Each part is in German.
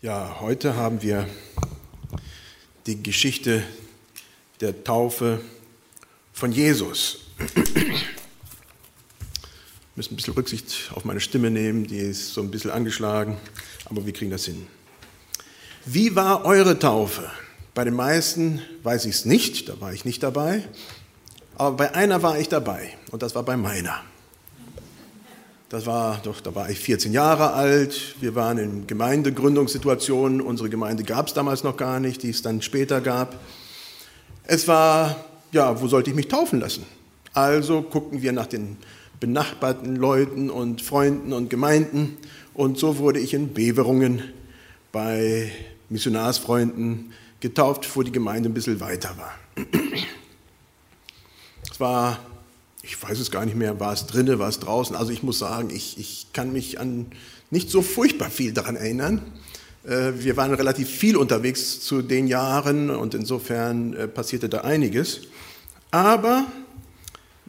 Ja, heute haben wir die Geschichte der Taufe von Jesus. Wir müssen ein bisschen Rücksicht auf meine Stimme nehmen, die ist so ein bisschen angeschlagen, aber wir kriegen das hin. Wie war eure Taufe? Bei den meisten weiß ich es nicht, da war ich nicht dabei, aber bei einer war ich dabei und das war bei meiner. Das war doch, da war ich 14 Jahre alt. Wir waren in Gemeindegründungssituationen. Unsere Gemeinde gab es damals noch gar nicht, die es dann später gab. Es war, ja, wo sollte ich mich taufen lassen? Also guckten wir nach den benachbarten Leuten und Freunden und Gemeinden. Und so wurde ich in Beverungen bei Missionarsfreunden getauft, wo die Gemeinde ein bisschen weiter war. Es war ich weiß es gar nicht mehr, war es drinne, war es draußen. Also ich muss sagen, ich, ich kann mich an nicht so furchtbar viel daran erinnern. Äh, wir waren relativ viel unterwegs zu den Jahren und insofern äh, passierte da einiges. Aber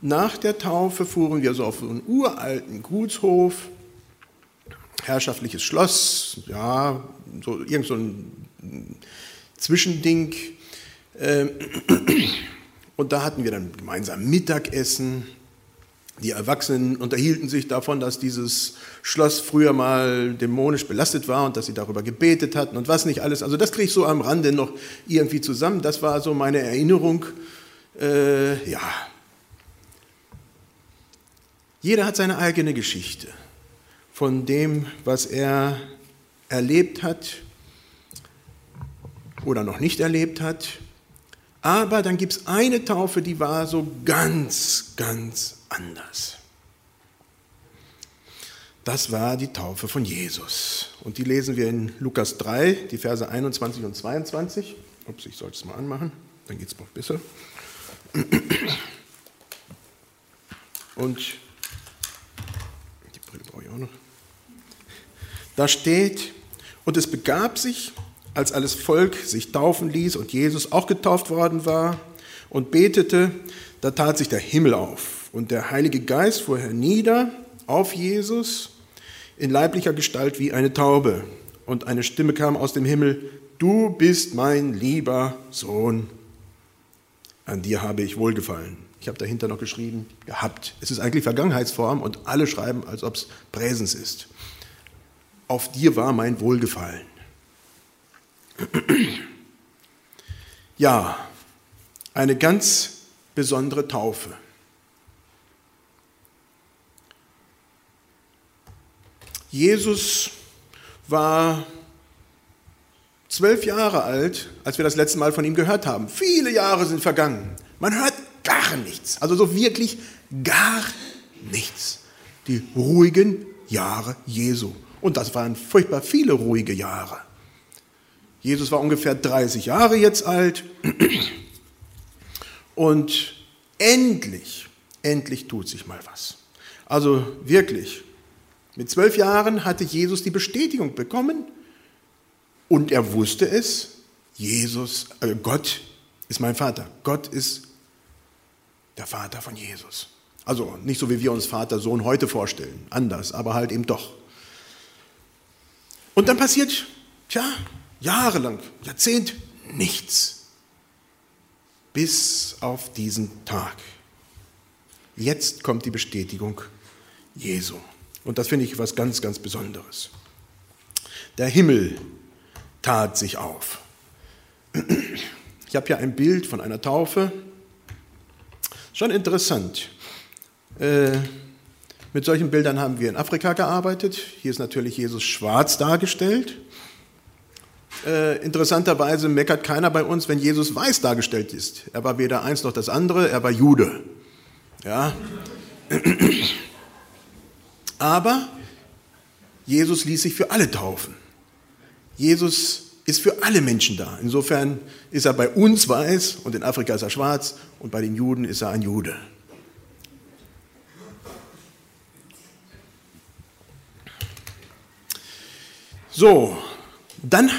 nach der Taufe fuhren wir so auf einen uralten Gutshof, herrschaftliches Schloss, ja, so irgend so ein Zwischending. Ähm, und da hatten wir dann gemeinsam Mittagessen. Die Erwachsenen unterhielten sich davon, dass dieses Schloss früher mal dämonisch belastet war und dass sie darüber gebetet hatten und was nicht alles. Also das kriege ich so am Rande noch irgendwie zusammen. Das war so meine Erinnerung. Äh, ja. Jeder hat seine eigene Geschichte von dem, was er erlebt hat oder noch nicht erlebt hat. Aber dann gibt es eine Taufe, die war so ganz, ganz anders. Das war die Taufe von Jesus. Und die lesen wir in Lukas 3, die Verse 21 und 22. Ups, ich sollte es mal anmachen, dann geht es noch besser. Und die Brille brauche ich auch noch. Da steht, und es begab sich, als alles Volk sich taufen ließ und Jesus auch getauft worden war und betete, da tat sich der Himmel auf und der Heilige Geist fuhr hernieder auf Jesus in leiblicher Gestalt wie eine Taube. Und eine Stimme kam aus dem Himmel, du bist mein lieber Sohn, an dir habe ich wohlgefallen. Ich habe dahinter noch geschrieben, gehabt. Es ist eigentlich Vergangenheitsform und alle schreiben, als ob es Präsens ist. Auf dir war mein Wohlgefallen. Ja, eine ganz besondere Taufe. Jesus war zwölf Jahre alt, als wir das letzte Mal von ihm gehört haben. Viele Jahre sind vergangen. Man hört gar nichts, also so wirklich gar nichts. Die ruhigen Jahre Jesu. Und das waren furchtbar viele ruhige Jahre. Jesus war ungefähr 30 Jahre jetzt alt und endlich, endlich tut sich mal was. Also wirklich, mit zwölf Jahren hatte Jesus die Bestätigung bekommen und er wusste es, Jesus, äh Gott ist mein Vater. Gott ist der Vater von Jesus. Also nicht so, wie wir uns Vater, Sohn heute vorstellen, anders, aber halt eben doch. Und dann passiert, tja, jahrelang, Jahrzehnt, nichts. Bis auf diesen Tag. Jetzt kommt die Bestätigung Jesu. Und das finde ich was ganz, ganz Besonderes. Der Himmel tat sich auf. Ich habe hier ein Bild von einer Taufe. Schon interessant. Äh, mit solchen Bildern haben wir in Afrika gearbeitet. Hier ist natürlich Jesus schwarz dargestellt. Äh, interessanterweise meckert keiner bei uns, wenn Jesus weiß dargestellt ist. Er war weder eins noch das andere, er war Jude. Ja? Aber Jesus ließ sich für alle taufen. Jesus ist für alle Menschen da. Insofern ist er bei uns weiß und in Afrika ist er schwarz und bei den Juden ist er ein Jude. So, dann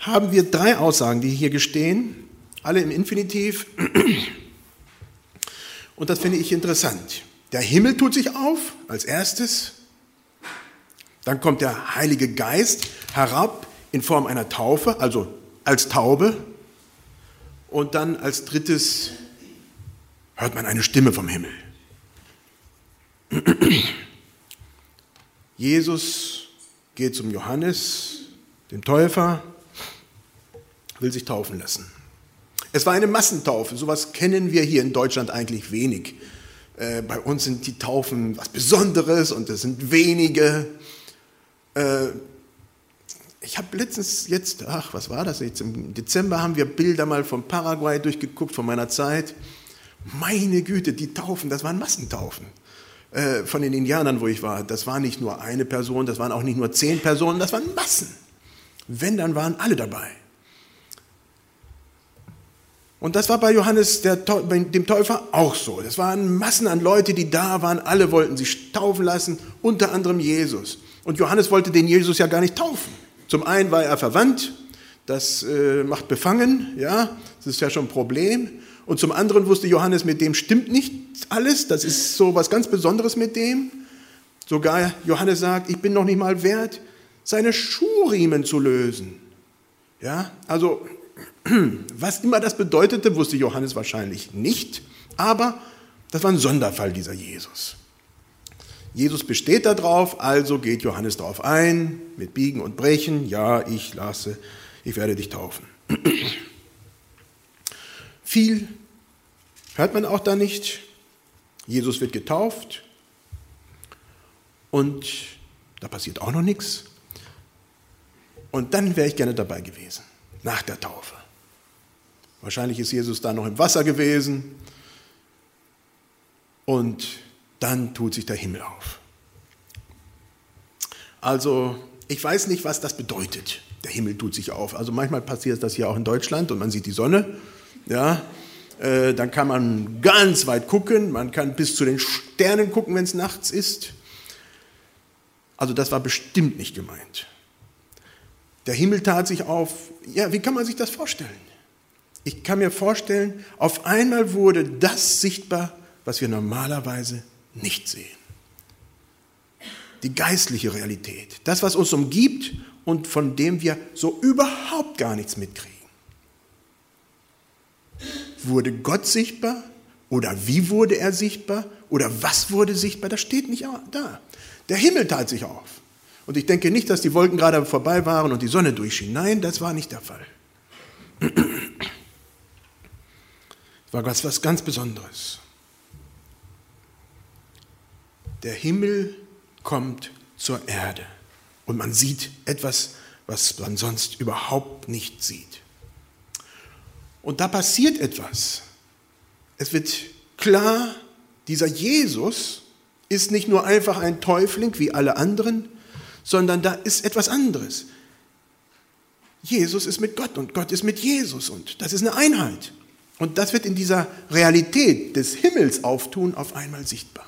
haben wir drei Aussagen, die hier gestehen, alle im Infinitiv. Und das finde ich interessant. Der Himmel tut sich auf als erstes. Dann kommt der Heilige Geist herab in Form einer Taufe, also als Taube. Und dann als drittes hört man eine Stimme vom Himmel. Jesus geht zum Johannes, dem Täufer, will sich taufen lassen. Es war eine Massentaufe, sowas kennen wir hier in Deutschland eigentlich wenig. Äh, bei uns sind die Taufen was Besonderes und es sind wenige. Äh, ich habe letztens jetzt, ach, was war das jetzt? Im Dezember haben wir Bilder mal von Paraguay durchgeguckt, von meiner Zeit. Meine Güte, die Taufen, das waren Massentaufen äh, von den Indianern, wo ich war. Das war nicht nur eine Person, das waren auch nicht nur zehn Personen, das waren Massen. Wenn, dann waren alle dabei. Und das war bei Johannes der, dem Täufer auch so. Das waren Massen an Leute, die da waren. Alle wollten sich taufen lassen, unter anderem Jesus. Und Johannes wollte den Jesus ja gar nicht taufen. Zum einen war er verwandt, das äh, macht befangen, ja, das ist ja schon ein Problem. Und zum anderen wusste Johannes, mit dem stimmt nicht alles, das ist so was ganz Besonderes mit dem. Sogar Johannes sagt, ich bin noch nicht mal wert, seine Schuhriemen zu lösen. Ja, also was immer das bedeutete, wusste Johannes wahrscheinlich nicht, aber das war ein Sonderfall dieser Jesus. Jesus besteht darauf, also geht Johannes darauf ein, mit Biegen und Brechen, ja, ich lasse, ich werde dich taufen. Viel hört man auch da nicht. Jesus wird getauft und da passiert auch noch nichts. Und dann wäre ich gerne dabei gewesen, nach der Taufe. Wahrscheinlich ist Jesus da noch im Wasser gewesen und dann tut sich der Himmel auf. Also ich weiß nicht, was das bedeutet. Der Himmel tut sich auf. Also manchmal passiert das hier auch in Deutschland und man sieht die Sonne. Ja, äh, dann kann man ganz weit gucken. Man kann bis zu den Sternen gucken, wenn es nachts ist. Also das war bestimmt nicht gemeint. Der Himmel tat sich auf. Ja, wie kann man sich das vorstellen? Ich kann mir vorstellen, auf einmal wurde das sichtbar, was wir normalerweise nicht sehen. Die geistliche Realität, das, was uns umgibt und von dem wir so überhaupt gar nichts mitkriegen. Wurde Gott sichtbar oder wie wurde er sichtbar oder was wurde sichtbar? Das steht nicht da. Der Himmel tat sich auf. Und ich denke nicht, dass die Wolken gerade vorbei waren und die Sonne durchschien. Nein, das war nicht der Fall. War was, was ganz Besonderes. Der Himmel kommt zur Erde und man sieht etwas, was man sonst überhaupt nicht sieht. Und da passiert etwas. Es wird klar, dieser Jesus ist nicht nur einfach ein Täufling wie alle anderen, sondern da ist etwas anderes. Jesus ist mit Gott und Gott ist mit Jesus und das ist eine Einheit. Und das wird in dieser Realität des Himmels auftun auf einmal sichtbar.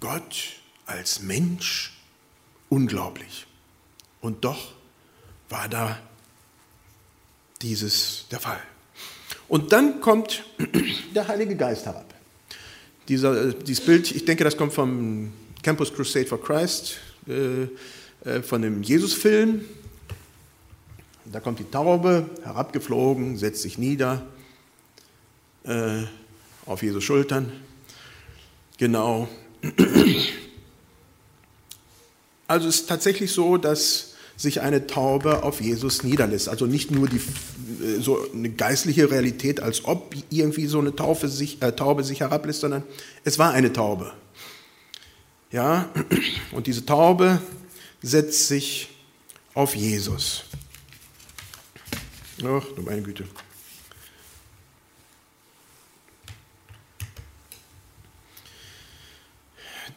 Gott als Mensch, unglaublich. Und doch war da dieses der Fall. Und dann kommt der Heilige Geist herab. Dieser, äh, dieses Bild, ich denke, das kommt vom Campus Crusade for Christ, äh, äh, von dem Jesus-Film. Da kommt die Taube herabgeflogen, setzt sich nieder äh, auf Jesus Schultern. Genau. Also es ist tatsächlich so, dass sich eine Taube auf Jesus niederlässt. Also nicht nur die, äh, so eine geistliche Realität, als ob irgendwie so eine Taufe sich, äh, Taube sich herablässt, sondern es war eine Taube. Ja, und diese Taube setzt sich auf Jesus. Ach, du meine Güte.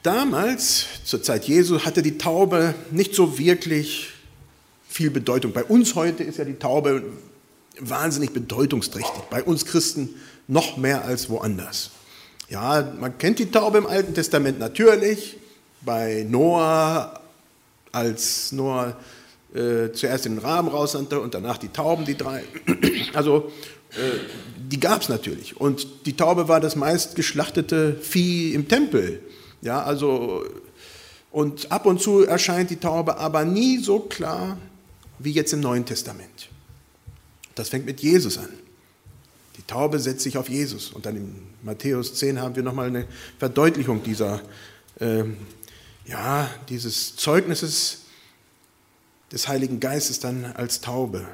Damals, zur Zeit Jesu, hatte die Taube nicht so wirklich viel Bedeutung. Bei uns heute ist ja die Taube wahnsinnig bedeutungsträchtig. Bei uns Christen noch mehr als woanders. Ja, man kennt die Taube im Alten Testament natürlich. Bei Noah, als Noah äh, zuerst den Raben raussandte und danach die Tauben, die drei. Also äh, die gab es natürlich. Und die Taube war das meist geschlachtete Vieh im Tempel. Ja, also Und ab und zu erscheint die Taube aber nie so klar wie jetzt im Neuen Testament. Das fängt mit Jesus an. Die Taube setzt sich auf Jesus. Und dann in Matthäus 10 haben wir nochmal eine Verdeutlichung dieser, äh, ja, dieses Zeugnisses des Heiligen Geistes dann als Taube.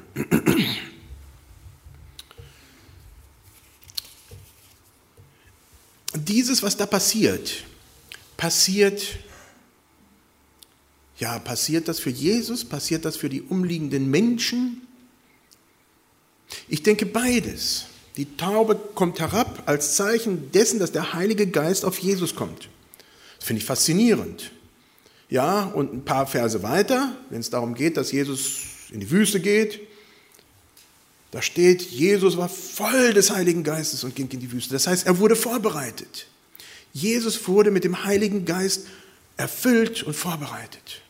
Dieses, was da passiert, passiert, ja, passiert das für Jesus, passiert das für die umliegenden Menschen? Ich denke beides. Die Taube kommt herab als Zeichen dessen, dass der Heilige Geist auf Jesus kommt. Das finde ich faszinierend. Ja, und ein paar Verse weiter, wenn es darum geht, dass Jesus in die Wüste geht, da steht, Jesus war voll des Heiligen Geistes und ging in die Wüste. Das heißt, er wurde vorbereitet. Jesus wurde mit dem Heiligen Geist erfüllt und vorbereitet.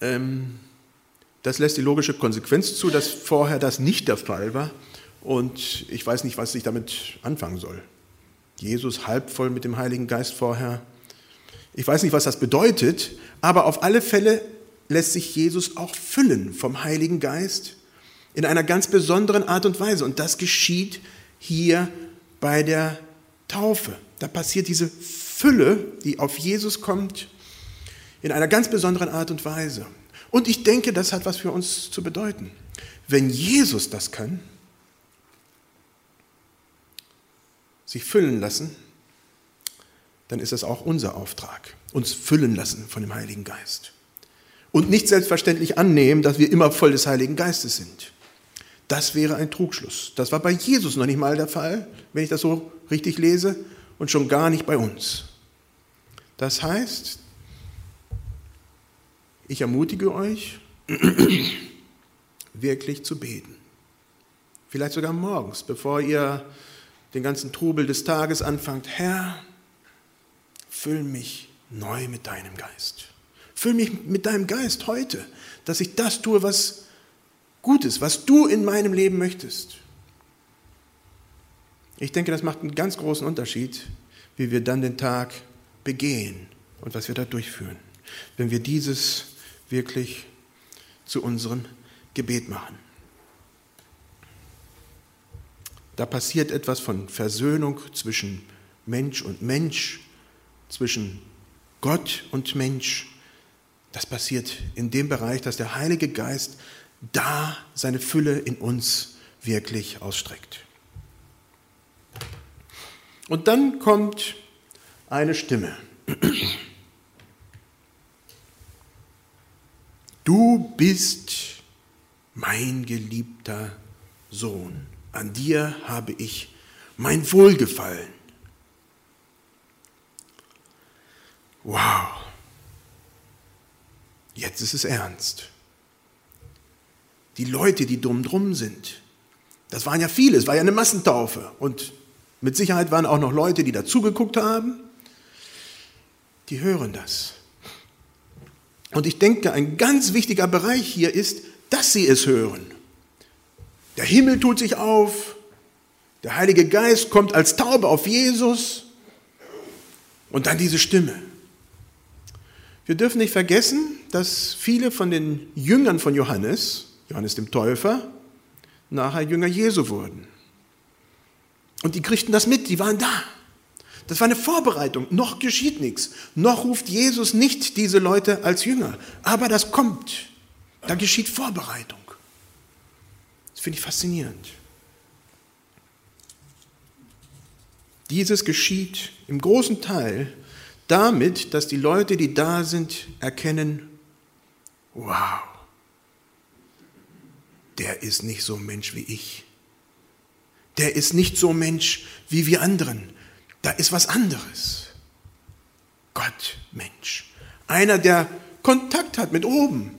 Ähm, das lässt die logische Konsequenz zu, dass vorher das nicht der Fall war. Und ich weiß nicht, was ich damit anfangen soll. Jesus halb voll mit dem Heiligen Geist vorher. Ich weiß nicht, was das bedeutet, aber auf alle Fälle lässt sich Jesus auch füllen vom Heiligen Geist in einer ganz besonderen Art und Weise. Und das geschieht hier bei der Taufe. Da passiert diese Fülle, die auf Jesus kommt, in einer ganz besonderen Art und Weise. Und ich denke, das hat was für uns zu bedeuten. Wenn Jesus das kann, sich füllen lassen, dann ist das auch unser Auftrag, uns füllen lassen von dem Heiligen Geist und nicht selbstverständlich annehmen, dass wir immer voll des Heiligen Geistes sind. Das wäre ein Trugschluss. Das war bei Jesus noch nicht mal der Fall, wenn ich das so richtig lese, und schon gar nicht bei uns. Das heißt, ich ermutige euch, wirklich zu beten. Vielleicht sogar morgens, bevor ihr den ganzen Trubel des Tages anfangt. Herr, füll mich neu mit deinem Geist. Füll mich mit deinem Geist heute, dass ich das tue, was gut ist, was du in meinem Leben möchtest. Ich denke, das macht einen ganz großen Unterschied, wie wir dann den Tag begehen und was wir da durchführen, wenn wir dieses wirklich zu unserem Gebet machen. Da passiert etwas von Versöhnung zwischen Mensch und Mensch, zwischen Gott und Mensch. Das passiert in dem Bereich, dass der Heilige Geist da seine Fülle in uns wirklich ausstreckt. Und dann kommt eine Stimme. Du bist mein geliebter Sohn. An dir habe ich mein Wohlgefallen. Wow. Jetzt ist es ernst. Die Leute, die dumm drum sind, das waren ja viele, es war ja eine Massentaufe. Und mit Sicherheit waren auch noch Leute, die dazugeguckt haben. Die hören das. Und ich denke, ein ganz wichtiger Bereich hier ist, dass sie es hören. Der Himmel tut sich auf, der Heilige Geist kommt als Taube auf Jesus und dann diese Stimme. Wir dürfen nicht vergessen, dass viele von den Jüngern von Johannes, Johannes dem Täufer, nachher Jünger Jesu wurden. Und die kriegten das mit, die waren da. Das war eine Vorbereitung. Noch geschieht nichts. Noch ruft Jesus nicht diese Leute als Jünger. Aber das kommt. Da geschieht Vorbereitung. Das finde ich faszinierend. Dieses geschieht im großen Teil damit, dass die Leute, die da sind, erkennen, wow, der ist nicht so Mensch wie ich. Der ist nicht so Mensch wie wir anderen. Da ist was anderes. Gott, Mensch. Einer, der Kontakt hat mit oben.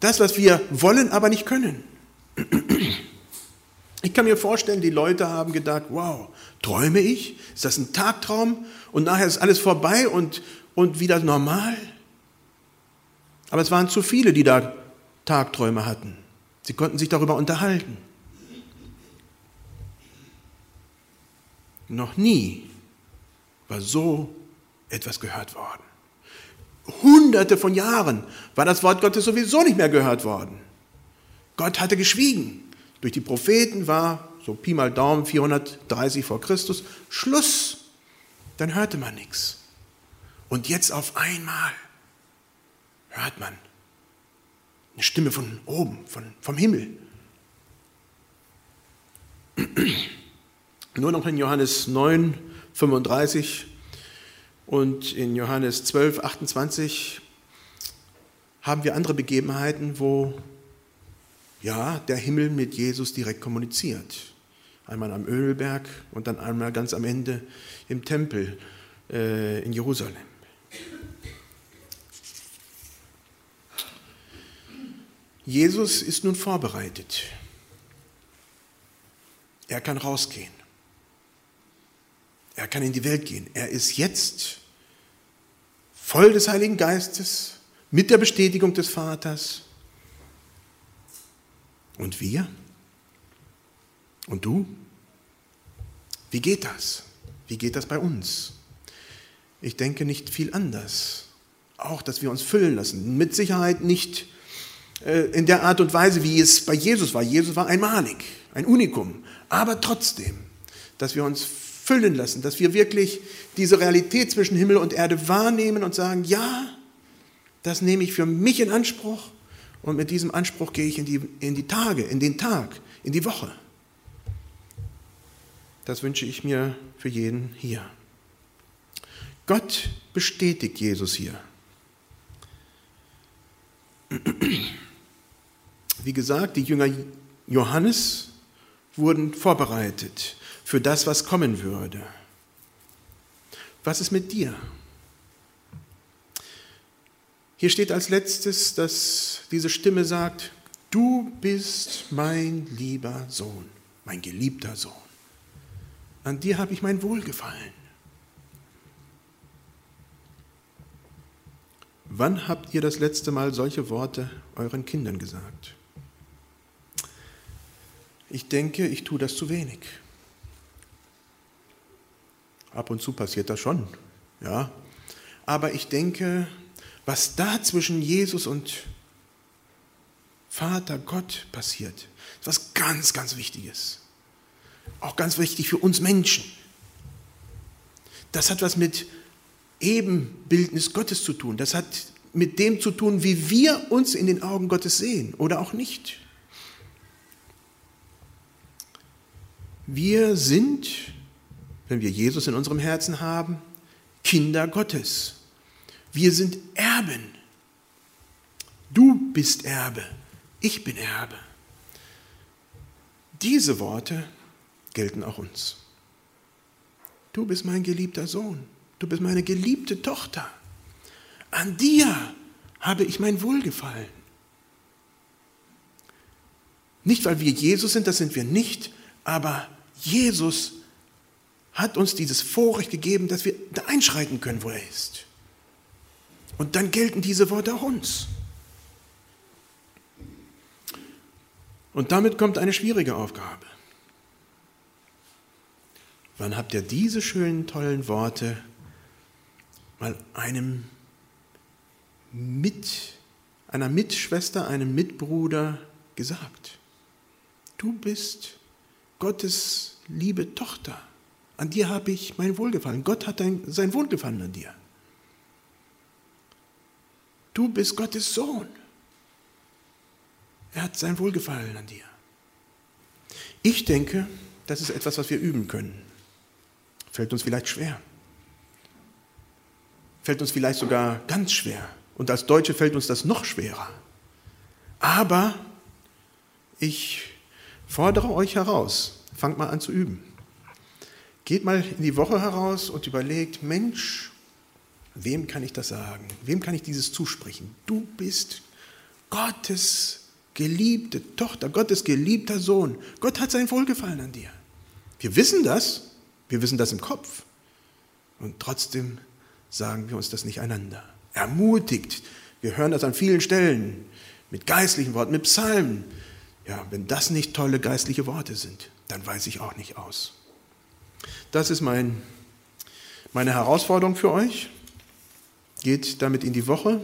Das, was wir wollen, aber nicht können. Ich kann mir vorstellen, die Leute haben gedacht, wow, träume ich? Ist das ein Tagtraum? Und nachher ist alles vorbei und, und wieder normal? Aber es waren zu viele, die da Tagträume hatten. Sie konnten sich darüber unterhalten. Noch nie war so etwas gehört worden. Hunderte von Jahren war das Wort Gottes sowieso nicht mehr gehört worden. Gott hatte geschwiegen. Durch die Propheten war, so Pi mal Daumen, 430 vor Christus, Schluss. Dann hörte man nichts. Und jetzt auf einmal hört man eine Stimme von oben, von, vom Himmel. Nur noch in Johannes 9, 35 und in Johannes 12, 28 haben wir andere Begebenheiten, wo ja, der Himmel mit Jesus direkt kommuniziert. Einmal am Ölberg und dann einmal ganz am Ende im Tempel äh, in Jerusalem. Jesus ist nun vorbereitet. Er kann rausgehen. Er kann in die Welt gehen. Er ist jetzt voll des Heiligen Geistes, mit der Bestätigung des Vaters. Und wir? Und du? Wie geht das? Wie geht das bei uns? Ich denke nicht viel anders. Auch, dass wir uns füllen lassen. Mit Sicherheit nicht äh, in der Art und Weise, wie es bei Jesus war. Jesus war einmalig, ein Unikum. Aber trotzdem, dass wir uns füllen lassen, dass wir wirklich diese Realität zwischen Himmel und Erde wahrnehmen und sagen, ja, das nehme ich für mich in Anspruch und mit diesem Anspruch gehe ich in die, in die Tage, in den Tag, in die Woche. Das wünsche ich mir für jeden hier. Gott bestätigt Jesus hier. Wie gesagt, die Jünger Johannes wurden vorbereitet für das, was kommen würde. Was ist mit dir? Hier steht als letztes, dass diese Stimme sagt, du bist mein lieber Sohn, mein geliebter Sohn. An dir habe ich mein Wohlgefallen. Wann habt ihr das letzte Mal solche Worte euren Kindern gesagt? Ich denke, ich tue das zu wenig. Ab und zu passiert das schon, ja. Aber ich denke, was da zwischen Jesus und Vater Gott passiert, ist was ganz, ganz Wichtiges. Auch ganz wichtig für uns Menschen. Das hat was mit Ebenbildnis Gottes zu tun. Das hat mit dem zu tun, wie wir uns in den Augen Gottes sehen oder auch nicht. Wir sind wenn wir Jesus in unserem Herzen haben, Kinder Gottes. Wir sind Erben. Du bist Erbe, ich bin Erbe. Diese Worte gelten auch uns. Du bist mein geliebter Sohn, du bist meine geliebte Tochter. An dir habe ich mein Wohlgefallen. Nicht, weil wir Jesus sind, das sind wir nicht, aber Jesus hat uns dieses Vorrecht gegeben, dass wir da einschreiten können, wo er ist. Und dann gelten diese Worte auch uns. Und damit kommt eine schwierige Aufgabe. Wann habt ihr diese schönen, tollen Worte mal einem mit, einer Mitschwester, einem Mitbruder gesagt? Du bist Gottes liebe Tochter. An dir habe ich mein Wohlgefallen. Gott hat dein, sein Wohlgefallen an dir. Du bist Gottes Sohn. Er hat sein Wohlgefallen an dir. Ich denke, das ist etwas, was wir üben können. Fällt uns vielleicht schwer. Fällt uns vielleicht sogar ganz schwer. Und als Deutsche fällt uns das noch schwerer. Aber ich fordere euch heraus, fangt mal an zu üben. Geht mal in die Woche heraus und überlegt, Mensch, wem kann ich das sagen? Wem kann ich dieses zusprechen? Du bist Gottes geliebte Tochter, Gottes geliebter Sohn. Gott hat sein Wohlgefallen an dir. Wir wissen das, wir wissen das im Kopf. Und trotzdem sagen wir uns das nicht einander. Ermutigt, wir hören das an vielen Stellen, mit geistlichen Worten, mit Psalmen. Ja, wenn das nicht tolle geistliche Worte sind, dann weiß ich auch nicht aus. Das ist mein, Meine Herausforderung für euch geht damit in die Woche.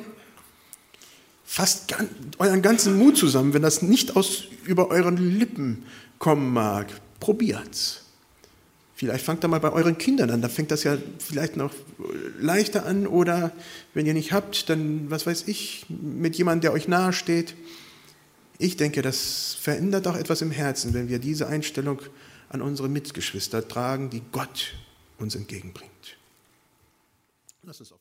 Fasst euren ganzen Mut zusammen, wenn das nicht aus über euren Lippen kommen mag. Probiert's. Vielleicht fangt da mal bei euren Kindern an, da fängt das ja vielleicht noch leichter an oder wenn ihr nicht habt, dann, was weiß ich, mit jemandem, der euch nahe steht. Ich denke, das verändert auch etwas im Herzen, wenn wir diese Einstellung an unsere Mitgeschwister tragen, die Gott uns entgegenbringt. Lass uns auf